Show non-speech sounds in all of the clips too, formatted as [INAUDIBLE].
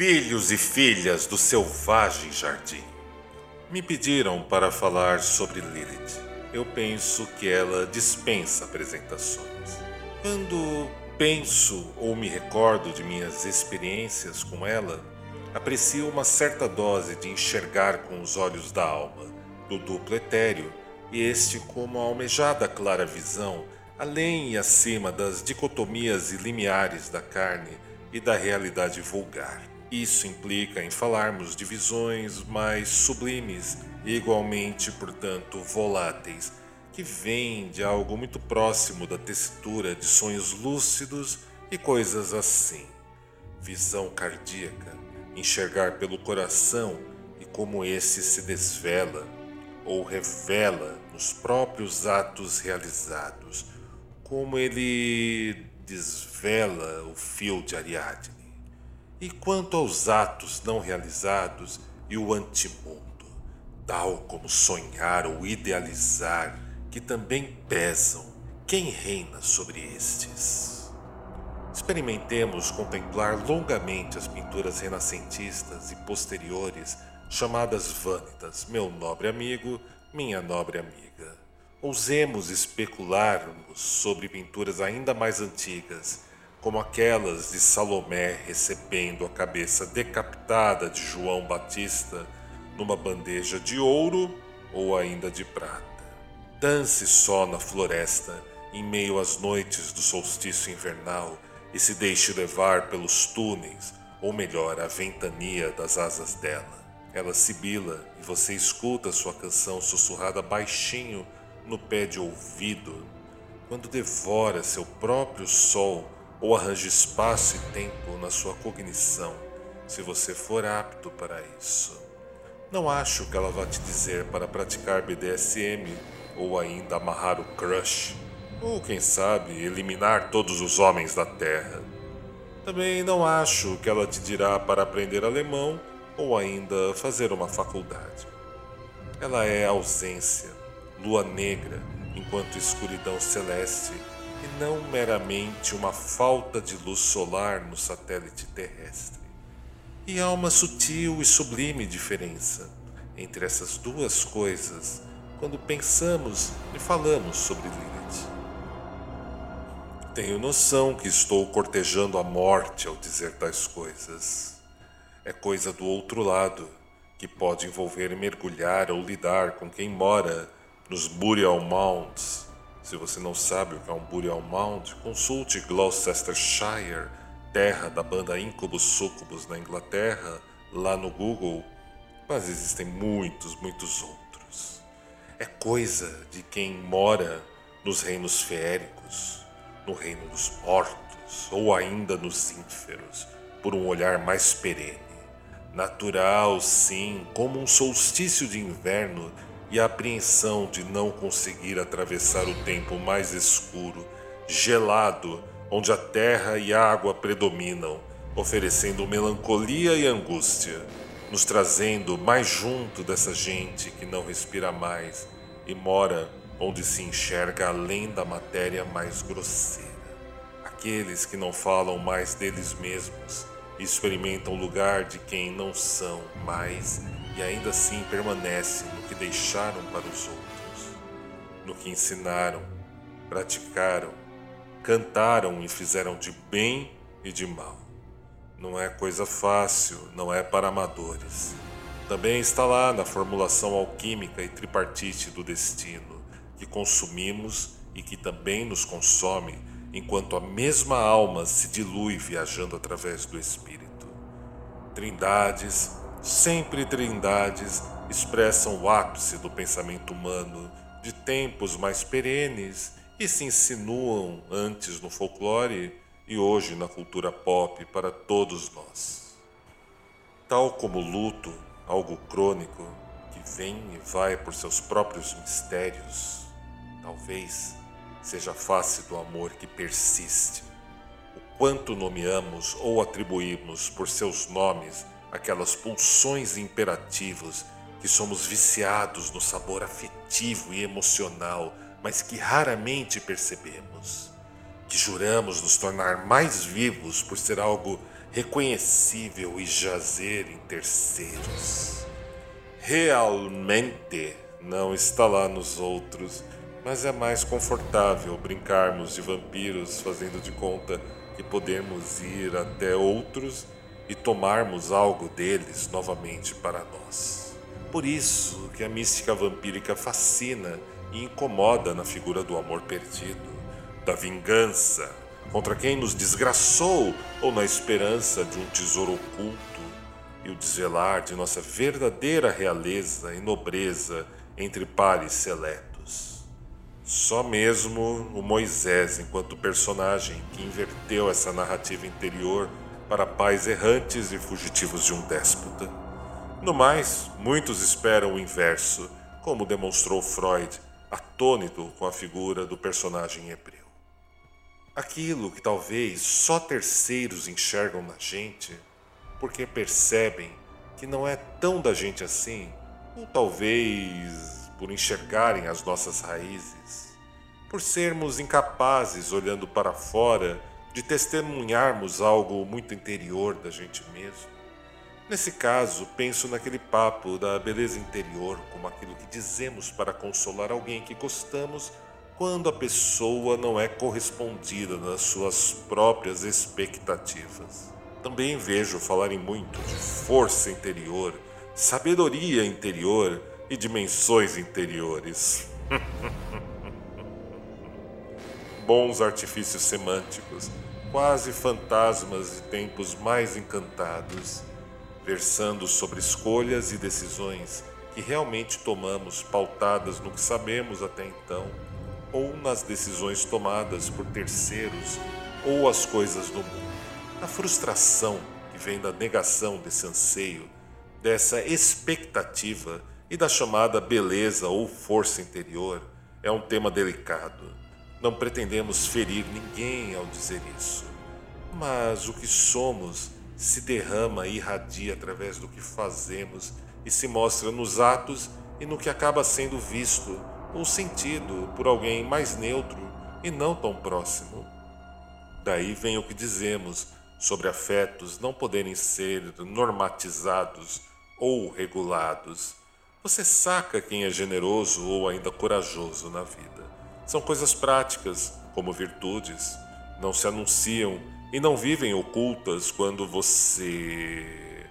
Filhos e filhas do selvagem jardim, me pediram para falar sobre Lilith. Eu penso que ela dispensa apresentações. Quando penso ou me recordo de minhas experiências com ela, aprecio uma certa dose de enxergar com os olhos da alma, do duplo etéreo, e este como a almejada clara visão, além e acima das dicotomias e limiares da carne e da realidade vulgar. Isso implica em falarmos de visões mais sublimes igualmente, portanto, voláteis, que vêm de algo muito próximo da textura de sonhos lúcidos e coisas assim. Visão cardíaca, enxergar pelo coração e como esse se desvela ou revela nos próprios atos realizados, como ele desvela o fio de Ariadne. E quanto aos atos não realizados e o antimundo, tal como sonhar ou idealizar, que também pesam, quem reina sobre estes? Experimentemos contemplar longamente as pinturas renascentistas e posteriores, chamadas vânitas, meu nobre amigo, minha nobre amiga. Ousemos especularmos sobre pinturas ainda mais antigas como aquelas de Salomé recebendo a cabeça decapitada de João Batista numa bandeja de ouro ou ainda de prata. Dance só na floresta em meio às noites do solstício invernal e se deixe levar pelos túneis, ou melhor, a ventania das asas dela. Ela sibila e você escuta sua canção sussurrada baixinho no pé de ouvido, quando devora seu próprio sol ou arranje espaço e tempo na sua cognição, se você for apto para isso. Não acho que ela vá te dizer para praticar BDSM ou ainda amarrar o crush, ou quem sabe eliminar todos os homens da Terra. Também não acho que ela te dirá para aprender alemão ou ainda fazer uma faculdade. Ela é ausência, lua negra, enquanto escuridão celeste não meramente uma falta de luz solar no satélite terrestre. E há uma sutil e sublime diferença entre essas duas coisas quando pensamos e falamos sobre Lilith. Tenho noção que estou cortejando a morte ao dizer tais coisas. É coisa do outro lado, que pode envolver mergulhar ou lidar com quem mora nos Burial Mounds se você não sabe o que é um Burial Mound, consulte Gloucestershire, terra da banda Incubus Succubus na Inglaterra, lá no Google, mas existem muitos, muitos outros. É coisa de quem mora nos reinos feéricos, no reino dos mortos ou ainda nos ínferos, por um olhar mais perene. Natural, sim, como um solstício de inverno e a apreensão de não conseguir atravessar o tempo mais escuro, gelado, onde a terra e a água predominam, oferecendo melancolia e angústia, nos trazendo mais junto dessa gente que não respira mais e mora onde se enxerga além da matéria mais grosseira. Aqueles que não falam mais deles mesmos e experimentam o lugar de quem não são mais e ainda assim permanecem no que deixaram para os outros, no que ensinaram, praticaram, cantaram e fizeram de bem e de mal. Não é coisa fácil, não é para amadores. Também está lá na formulação alquímica e tripartite do destino, que consumimos e que também nos consome, enquanto a mesma alma se dilui viajando através do espírito. Trindades, sempre trindades, expressam o ápice do pensamento humano de tempos mais perenes e se insinuam antes no folclore e hoje na cultura pop para todos nós. Tal como o luto, algo crônico que vem e vai por seus próprios mistérios, talvez seja a face do amor que persiste. O quanto nomeamos ou atribuímos por seus nomes aquelas pulsões imperativos que somos viciados no sabor afetivo e emocional, mas que raramente percebemos. Que juramos nos tornar mais vivos por ser algo reconhecível e jazer em terceiros. Realmente não está lá nos outros, mas é mais confortável brincarmos de vampiros fazendo de conta que podemos ir até outros e tomarmos algo deles novamente para nós. Por isso que a mística vampírica fascina e incomoda na figura do amor perdido, da vingança contra quem nos desgraçou ou na esperança de um tesouro oculto e o desvelar de nossa verdadeira realeza e nobreza entre pares seletos. Só mesmo o Moisés, enquanto personagem que inverteu essa narrativa interior para pais errantes e fugitivos de um déspota. No mais, muitos esperam o inverso, como demonstrou Freud, atônito com a figura do personagem hebreu. Aquilo que talvez só terceiros enxergam na gente, porque percebem que não é tão da gente assim, ou talvez por enxergarem as nossas raízes, por sermos incapazes, olhando para fora, de testemunharmos algo muito interior da gente mesmo. Nesse caso, penso naquele papo da beleza interior como aquilo que dizemos para consolar alguém que gostamos quando a pessoa não é correspondida nas suas próprias expectativas. Também vejo falarem muito de força interior, sabedoria interior e dimensões interiores. [LAUGHS] Bons artifícios semânticos quase fantasmas de tempos mais encantados, versando sobre escolhas e decisões que realmente tomamos pautadas no que sabemos até então, ou nas decisões tomadas por terceiros ou as coisas do mundo. A frustração que vem da negação desse anseio, dessa expectativa e da chamada beleza ou força interior é um tema delicado não pretendemos ferir ninguém ao dizer isso, mas o que somos se derrama e irradia através do que fazemos e se mostra nos atos e no que acaba sendo visto ou sentido por alguém mais neutro e não tão próximo. Daí vem o que dizemos sobre afetos não poderem ser normatizados ou regulados. Você saca quem é generoso ou ainda corajoso na vida. São coisas práticas, como virtudes, não se anunciam e não vivem ocultas quando você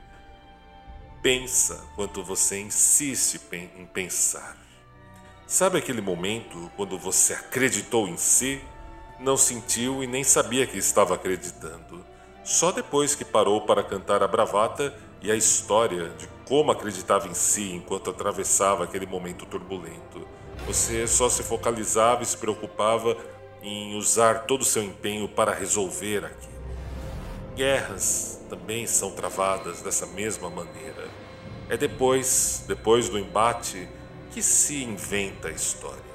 pensa, quando você insiste em pensar. Sabe aquele momento quando você acreditou em si, não sentiu e nem sabia que estava acreditando? Só depois que parou para cantar a bravata e a história de como acreditava em si enquanto atravessava aquele momento turbulento. Você só se focalizava e se preocupava em usar todo o seu empenho para resolver aquilo. Guerras também são travadas dessa mesma maneira. É depois, depois do embate, que se inventa a história.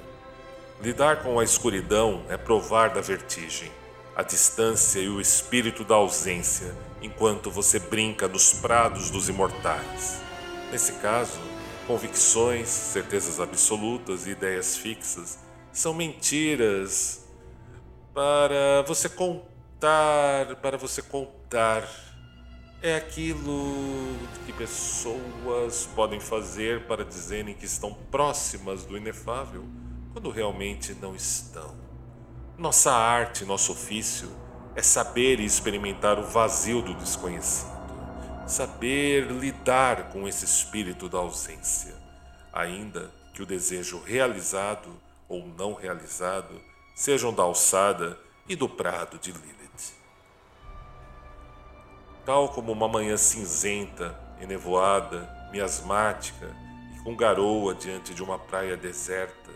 Lidar com a escuridão é provar da vertigem, a distância e o espírito da ausência, enquanto você brinca nos prados dos imortais. Nesse caso, Convicções, certezas absolutas e ideias fixas são mentiras para você contar, para você contar. É aquilo que pessoas podem fazer para dizerem que estão próximas do inefável, quando realmente não estão. Nossa arte, nosso ofício é saber e experimentar o vazio do desconhecido saber lidar com esse espírito da ausência, ainda que o desejo realizado ou não realizado sejam da alçada e do prado de Lilith. Tal como uma manhã cinzenta, enevoada, miasmática e com garoa diante de uma praia deserta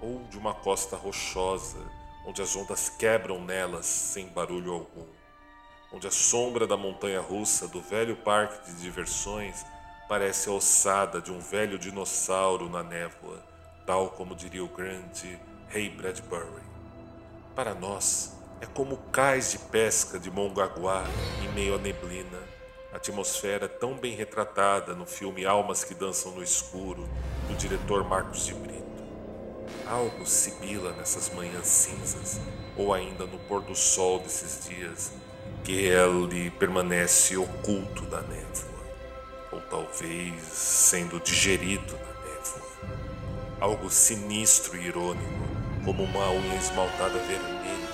ou de uma costa rochosa, onde as ondas quebram nelas sem barulho algum, onde a sombra da montanha russa do velho parque de diversões parece a ossada de um velho dinossauro na névoa, tal como diria o grande Rei Bradbury. Para nós, é como cais de pesca de Mongaguá em meio à neblina, atmosfera tão bem retratada no filme Almas que Dançam no Escuro, do diretor Marcos de Brito. Algo sibila nessas manhãs cinzas, ou ainda no pôr do sol desses dias, que ele permanece oculto da névoa ou talvez sendo digerido na névoa. Algo sinistro e irônico, como uma unha esmaltada vermelha,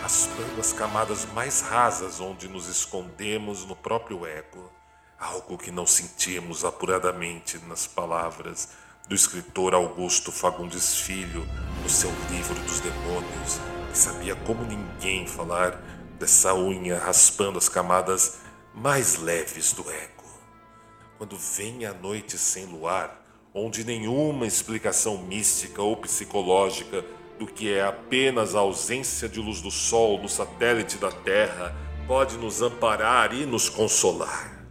raspando as camadas mais rasas onde nos escondemos no próprio ego. Algo que não sentimos apuradamente nas palavras do escritor Augusto Fagundes Filho no seu livro dos demônios, que sabia como ninguém falar dessa unha raspando as camadas mais leves do ego quando vem a noite sem luar, onde nenhuma explicação mística ou psicológica do que é apenas a ausência de luz do Sol no satélite da Terra pode nos amparar e nos consolar.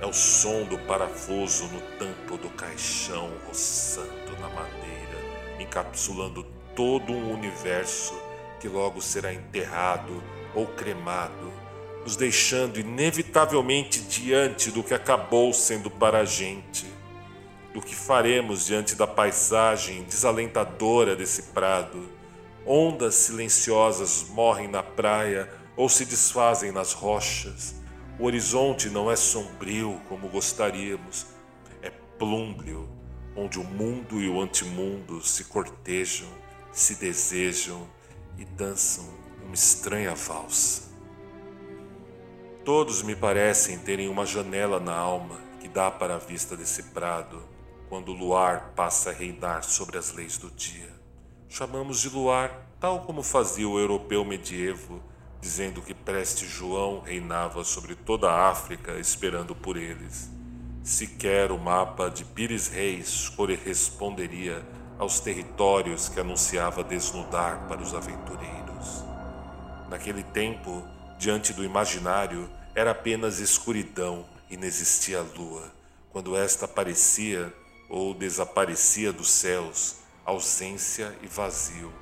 É o som do parafuso no tampo do caixão roçando na madeira, encapsulando todo um universo que logo será enterrado ou cremado nos deixando inevitavelmente diante do que acabou sendo para a gente, do que faremos diante da paisagem desalentadora desse prado. Ondas silenciosas morrem na praia ou se desfazem nas rochas. O horizonte não é sombrio como gostaríamos, é plúmbio, onde o mundo e o antimundo se cortejam, se desejam e dançam uma estranha valsa. Todos me parecem terem uma janela na alma que dá para a vista desse prado quando o luar passa a reinar sobre as leis do dia. Chamamos de luar, tal como fazia o europeu medievo, dizendo que Preste João reinava sobre toda a África esperando por eles. Sequer o mapa de Pires Reis corresponderia aos territórios que anunciava desnudar para os aventureiros. Naquele tempo, Diante do imaginário era apenas escuridão e não existia lua. Quando esta aparecia ou desaparecia dos céus, ausência e vazio,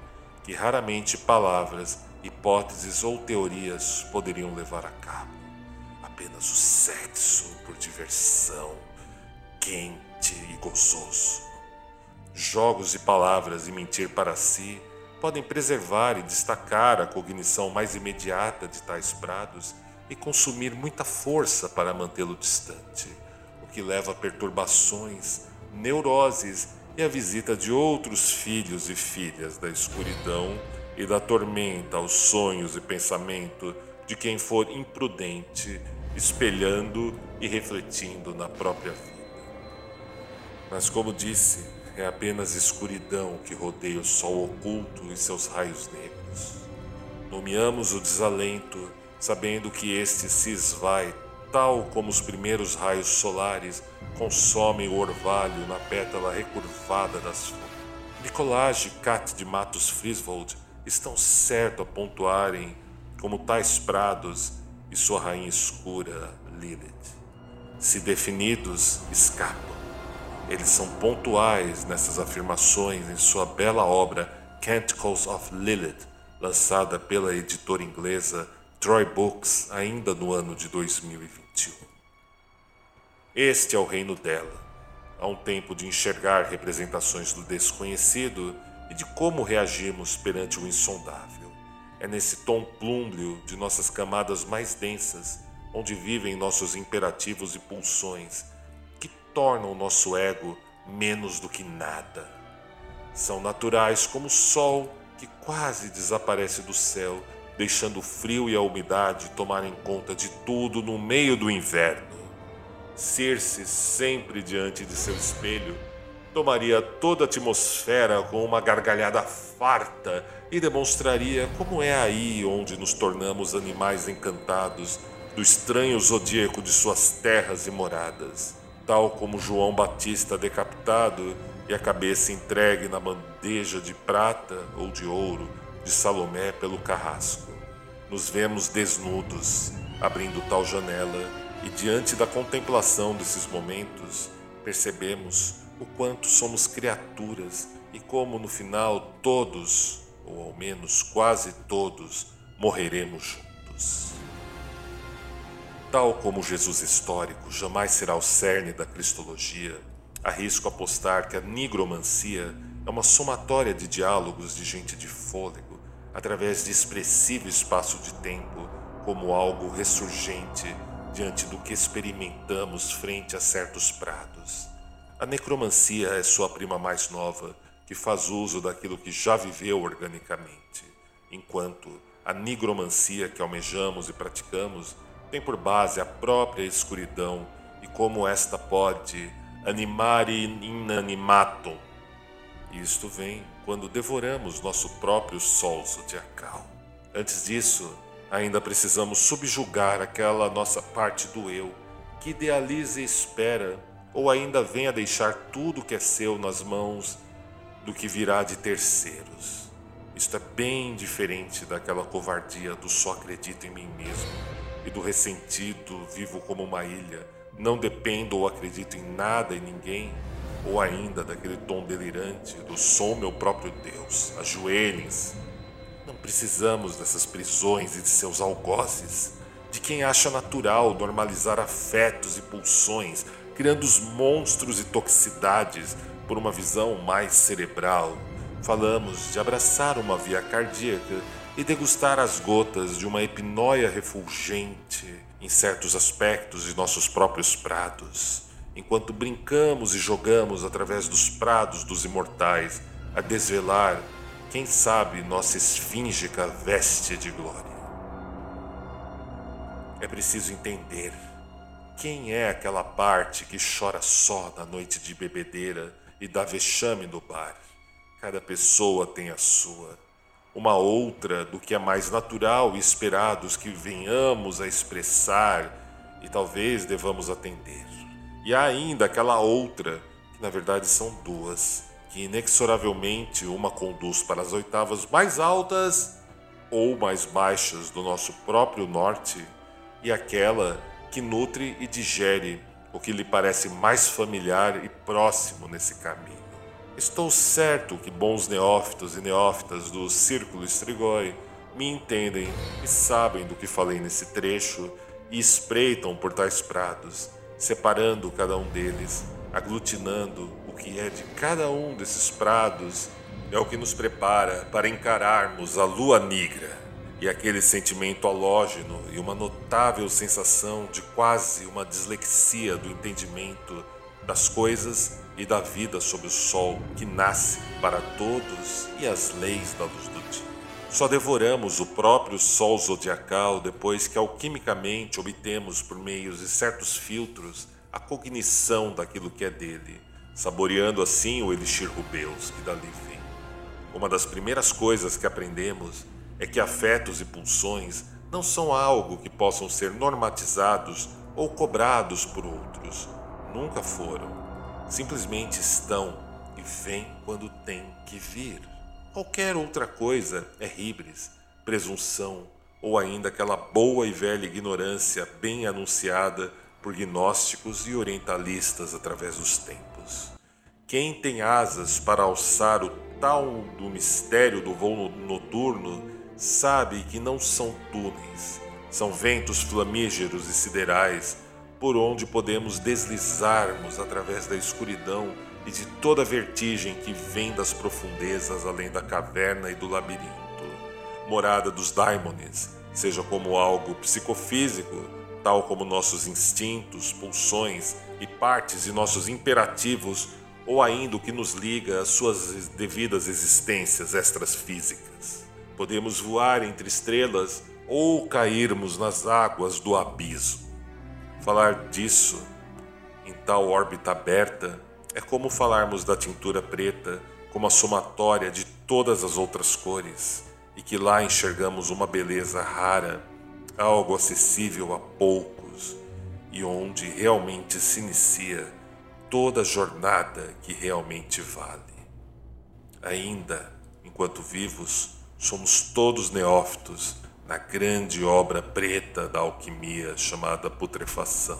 que raramente palavras, hipóteses ou teorias poderiam levar a cabo. Apenas o sexo por diversão, quente e gozoso. Jogos de palavras e mentir para si podem preservar e destacar a cognição mais imediata de tais prados e consumir muita força para mantê-lo distante, o que leva a perturbações, neuroses e a visita de outros filhos e filhas da escuridão e da tormenta aos sonhos e pensamento de quem for imprudente, espelhando e refletindo na própria vida. Mas, como disse, é apenas escuridão que rodeia o sol oculto em seus raios negros. Nomeamos o desalento, sabendo que este se esvai, tal como os primeiros raios solares consomem o orvalho na pétala recurvada das flores. Nicolás e Cat de Matos Friswold estão certo a pontuarem como tais prados e sua rainha escura, Lilith. Se definidos, escapam eles são pontuais nessas afirmações em sua bela obra Canticles of Lilith, lançada pela editora inglesa Troy Books ainda no ano de 2021. Este é o reino dela. Há um tempo de enxergar representações do desconhecido e de como reagimos perante o insondável. É nesse tom plúmbio de nossas camadas mais densas, onde vivem nossos imperativos e pulsões, tornam o nosso ego menos do que nada. São naturais como o sol que quase desaparece do céu, deixando o frio e a umidade tomarem conta de tudo no meio do inverno. Circe, sempre diante de seu espelho, tomaria toda a atmosfera com uma gargalhada farta e demonstraria como é aí onde nos tornamos animais encantados do estranho zodíaco de suas terras e moradas tal como João Batista decapitado e a cabeça entregue na bandeja de prata ou de ouro de Salomé pelo carrasco. Nos vemos desnudos, abrindo tal janela, e diante da contemplação desses momentos, percebemos o quanto somos criaturas e como no final todos, ou ao menos quase todos, morreremos juntos. Tal como Jesus histórico jamais será o cerne da cristologia, arrisco apostar que a nigromancia é uma somatória de diálogos de gente de fôlego através de expressivo espaço de tempo como algo ressurgente diante do que experimentamos frente a certos prados. A necromancia é sua prima mais nova, que faz uso daquilo que já viveu organicamente, enquanto a nigromancia que almejamos e praticamos tem por base a própria escuridão e como esta pode animare inanimatum. Isto vem quando devoramos nosso próprio sol zodiacal. Antes disso, ainda precisamos subjugar aquela nossa parte do eu que idealiza e espera, ou ainda vem a deixar tudo que é seu nas mãos do que virá de terceiros. Isto é bem diferente daquela covardia do só acredito em mim mesmo e do ressentido vivo como uma ilha, não dependo ou acredito em nada e ninguém, ou ainda daquele tom delirante do sou meu próprio Deus, ajoelhem-se. Não precisamos dessas prisões e de seus algozes, de quem acha natural normalizar afetos e pulsões, criando os monstros e toxicidades por uma visão mais cerebral. Falamos de abraçar uma via cardíaca e degustar as gotas de uma epinóia refulgente em certos aspectos de nossos próprios prados enquanto brincamos e jogamos através dos prados dos imortais, a desvelar, quem sabe, nossa esfíngica veste de glória. É preciso entender quem é aquela parte que chora só na noite de bebedeira e dá vexame no bar. Cada pessoa tem a sua. Uma outra do que é mais natural e esperados que venhamos a expressar e talvez devamos atender. E há ainda aquela outra, que na verdade são duas, que inexoravelmente uma conduz para as oitavas mais altas ou mais baixas do nosso próprio norte, e aquela que nutre e digere o que lhe parece mais familiar e próximo nesse caminho. Estou certo que bons neófitos e neófitas do Círculo Strigoi me entendem e sabem do que falei nesse trecho e espreitam por tais prados separando cada um deles, aglutinando o que é de cada um desses prados, é o que nos prepara para encararmos a lua negra e aquele sentimento halógeno e uma notável sensação de quase uma dislexia do entendimento das coisas e da vida sob o sol que nasce para todos e as leis da luz do dia. Só devoramos o próprio sol zodiacal depois que alquimicamente obtemos por meio de certos filtros a cognição daquilo que é dele, saboreando assim o elixir rubeus que dali vem. Uma das primeiras coisas que aprendemos é que afetos e pulsões não são algo que possam ser normatizados ou cobrados por outros. Nunca foram. Simplesmente estão e vêm quando têm que vir. Qualquer outra coisa é ribres, presunção ou ainda aquela boa e velha ignorância bem anunciada por gnósticos e orientalistas através dos tempos. Quem tem asas para alçar o tal do mistério do voo noturno sabe que não são túneis, são ventos flamígeros e siderais por onde podemos deslizarmos através da escuridão e de toda a vertigem que vem das profundezas além da caverna e do labirinto. Morada dos daimones, seja como algo psicofísico, tal como nossos instintos, pulsões e partes de nossos imperativos, ou ainda o que nos liga às suas devidas existências extrafísicas. Podemos voar entre estrelas ou cairmos nas águas do abismo. Falar disso em tal órbita aberta é como falarmos da tintura preta como a somatória de todas as outras cores e que lá enxergamos uma beleza rara, algo acessível a poucos e onde realmente se inicia toda a jornada que realmente vale. Ainda, enquanto vivos, Somos todos neófitos na grande obra preta da alquimia chamada putrefação.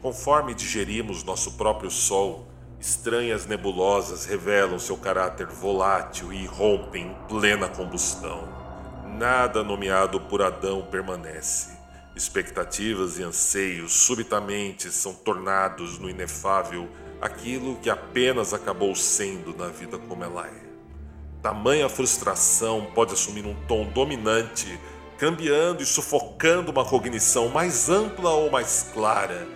Conforme digerimos nosso próprio Sol, estranhas nebulosas revelam seu caráter volátil e rompem em plena combustão. Nada nomeado por Adão permanece. Expectativas e anseios subitamente são tornados no inefável aquilo que apenas acabou sendo na vida como ela é. Tamanha frustração pode assumir um tom dominante, cambiando e sufocando uma cognição mais ampla ou mais clara.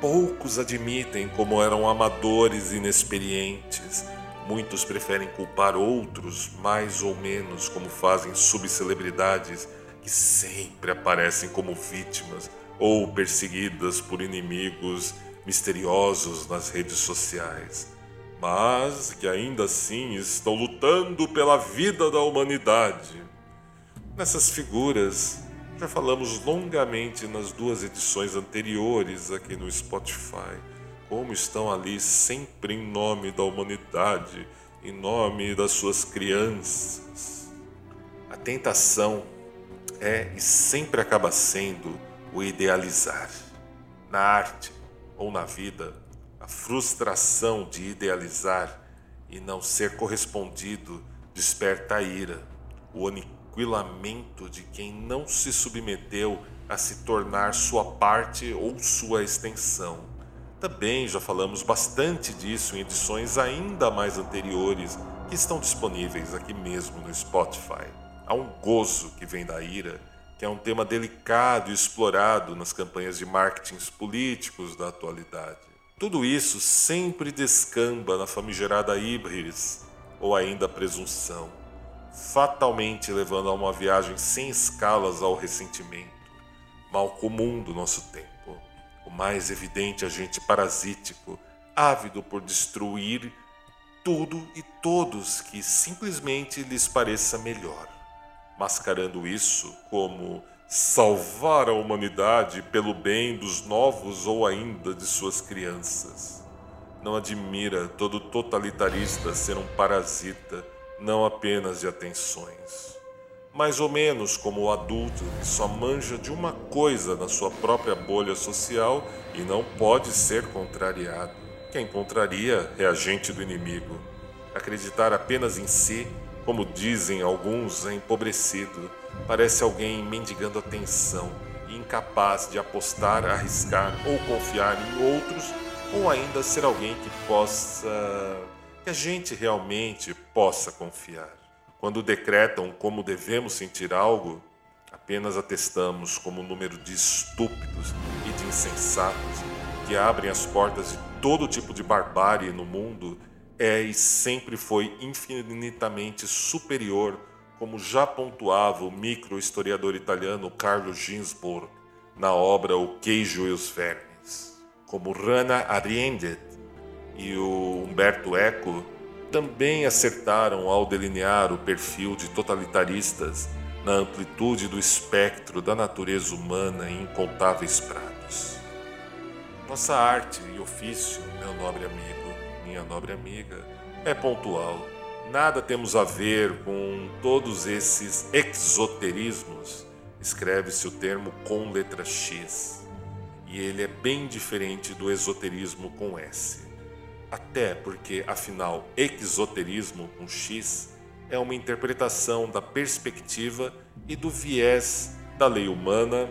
Poucos admitem como eram amadores inexperientes. Muitos preferem culpar outros, mais ou menos, como fazem subcelebridades que sempre aparecem como vítimas ou perseguidas por inimigos misteriosos nas redes sociais mas que ainda assim estão lutando pela vida da humanidade. Nessas figuras, já falamos longamente nas duas edições anteriores aqui no Spotify, como estão ali sempre em nome da humanidade, em nome das suas crianças. A tentação é e sempre acaba sendo o idealizar. Na arte ou na vida, frustração de idealizar e não ser correspondido desperta a ira, o aniquilamento de quem não se submeteu a se tornar sua parte ou sua extensão. Também já falamos bastante disso em edições ainda mais anteriores que estão disponíveis aqui mesmo no Spotify. Há um gozo que vem da ira, que é um tema delicado e explorado nas campanhas de marketing políticos da atualidade. Tudo isso sempre descamba na famigerada híbris ou ainda presunção, fatalmente levando a uma viagem sem escalas ao ressentimento, mal comum do nosso tempo, o mais evidente agente parasítico, ávido por destruir tudo e todos que simplesmente lhes pareça melhor, mascarando isso como salvar a humanidade pelo bem dos novos ou ainda de suas crianças. Não admira todo totalitarista ser um parasita, não apenas de atenções. Mais ou menos como o adulto que só manja de uma coisa na sua própria bolha social e não pode ser contrariado. Quem contraria é agente do inimigo. Acreditar apenas em si como dizem alguns, é empobrecido. Parece alguém mendigando atenção e incapaz de apostar, arriscar ou confiar em outros, ou ainda ser alguém que possa. que a gente realmente possa confiar. Quando decretam como devemos sentir algo, apenas atestamos como um número de estúpidos e de insensatos que abrem as portas de todo tipo de barbárie no mundo é e sempre foi infinitamente superior, como já pontuava o micro-historiador italiano Carlo Ginzburg na obra O Queijo e os Vermes. Como Rana Arendt e o Humberto Eco também acertaram ao delinear o perfil de totalitaristas na amplitude do espectro da natureza humana em incontáveis prados. Nossa arte e ofício, meu nobre amigo, minha nobre amiga, é pontual. Nada temos a ver com todos esses exoterismos. Escreve-se o termo com letra X. E ele é bem diferente do esoterismo com S. Até porque, afinal, exoterismo com X é uma interpretação da perspectiva e do viés da lei humana,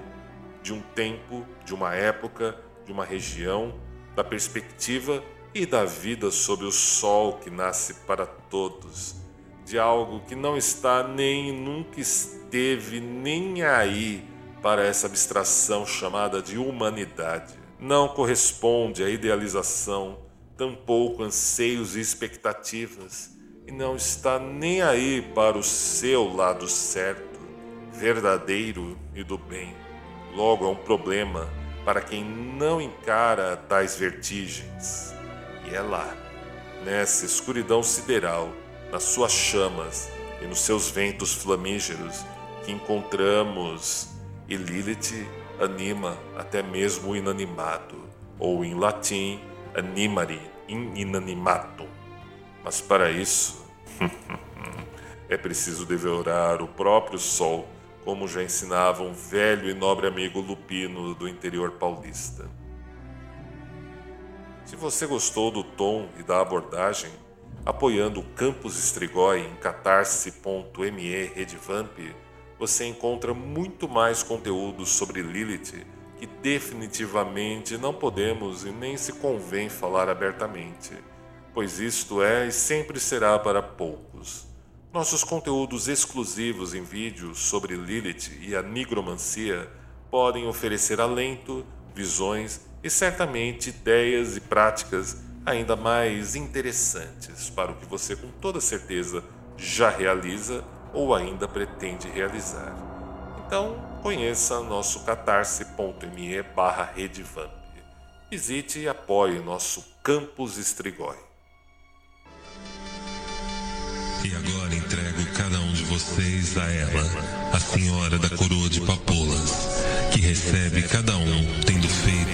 de um tempo, de uma época, de uma região, da perspectiva e da vida sob o sol que nasce para todos, de algo que não está nem nunca esteve nem aí para essa abstração chamada de humanidade. Não corresponde à idealização, tampouco anseios e expectativas, e não está nem aí para o seu lado certo, verdadeiro e do bem. Logo é um problema para quem não encara tais vertigens. E é lá, nessa escuridão sideral, nas suas chamas e nos seus ventos flamígeros, que encontramos e Lilith anima até mesmo o inanimado, ou em latim, animari in inanimatum. Mas para isso, [LAUGHS] É preciso devorar o próprio sol, como já ensinava um velho e nobre amigo lupino do interior paulista. Se você gostou do tom e da abordagem, apoiando o Campus Strigoi em catarse.me redvamp, você encontra muito mais conteúdo sobre Lilith que definitivamente não podemos e nem se convém falar abertamente, pois isto é e sempre será para poucos. Nossos conteúdos exclusivos em vídeos sobre Lilith e a nigromancia podem oferecer alento, visões e certamente ideias e práticas ainda mais interessantes para o que você com toda certeza já realiza ou ainda pretende realizar. Então, conheça nosso catarse.me barra redevamp. Visite e apoie nosso Campus Estrigói. E agora entrego cada um de vocês a ela, a senhora da coroa de papoulas, que recebe cada um tendo feito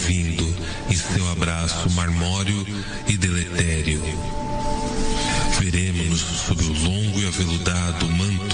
quer que tenham vindo, e seu abraço marmório e deletério. Veremos-nos sob o longo e aveludado manto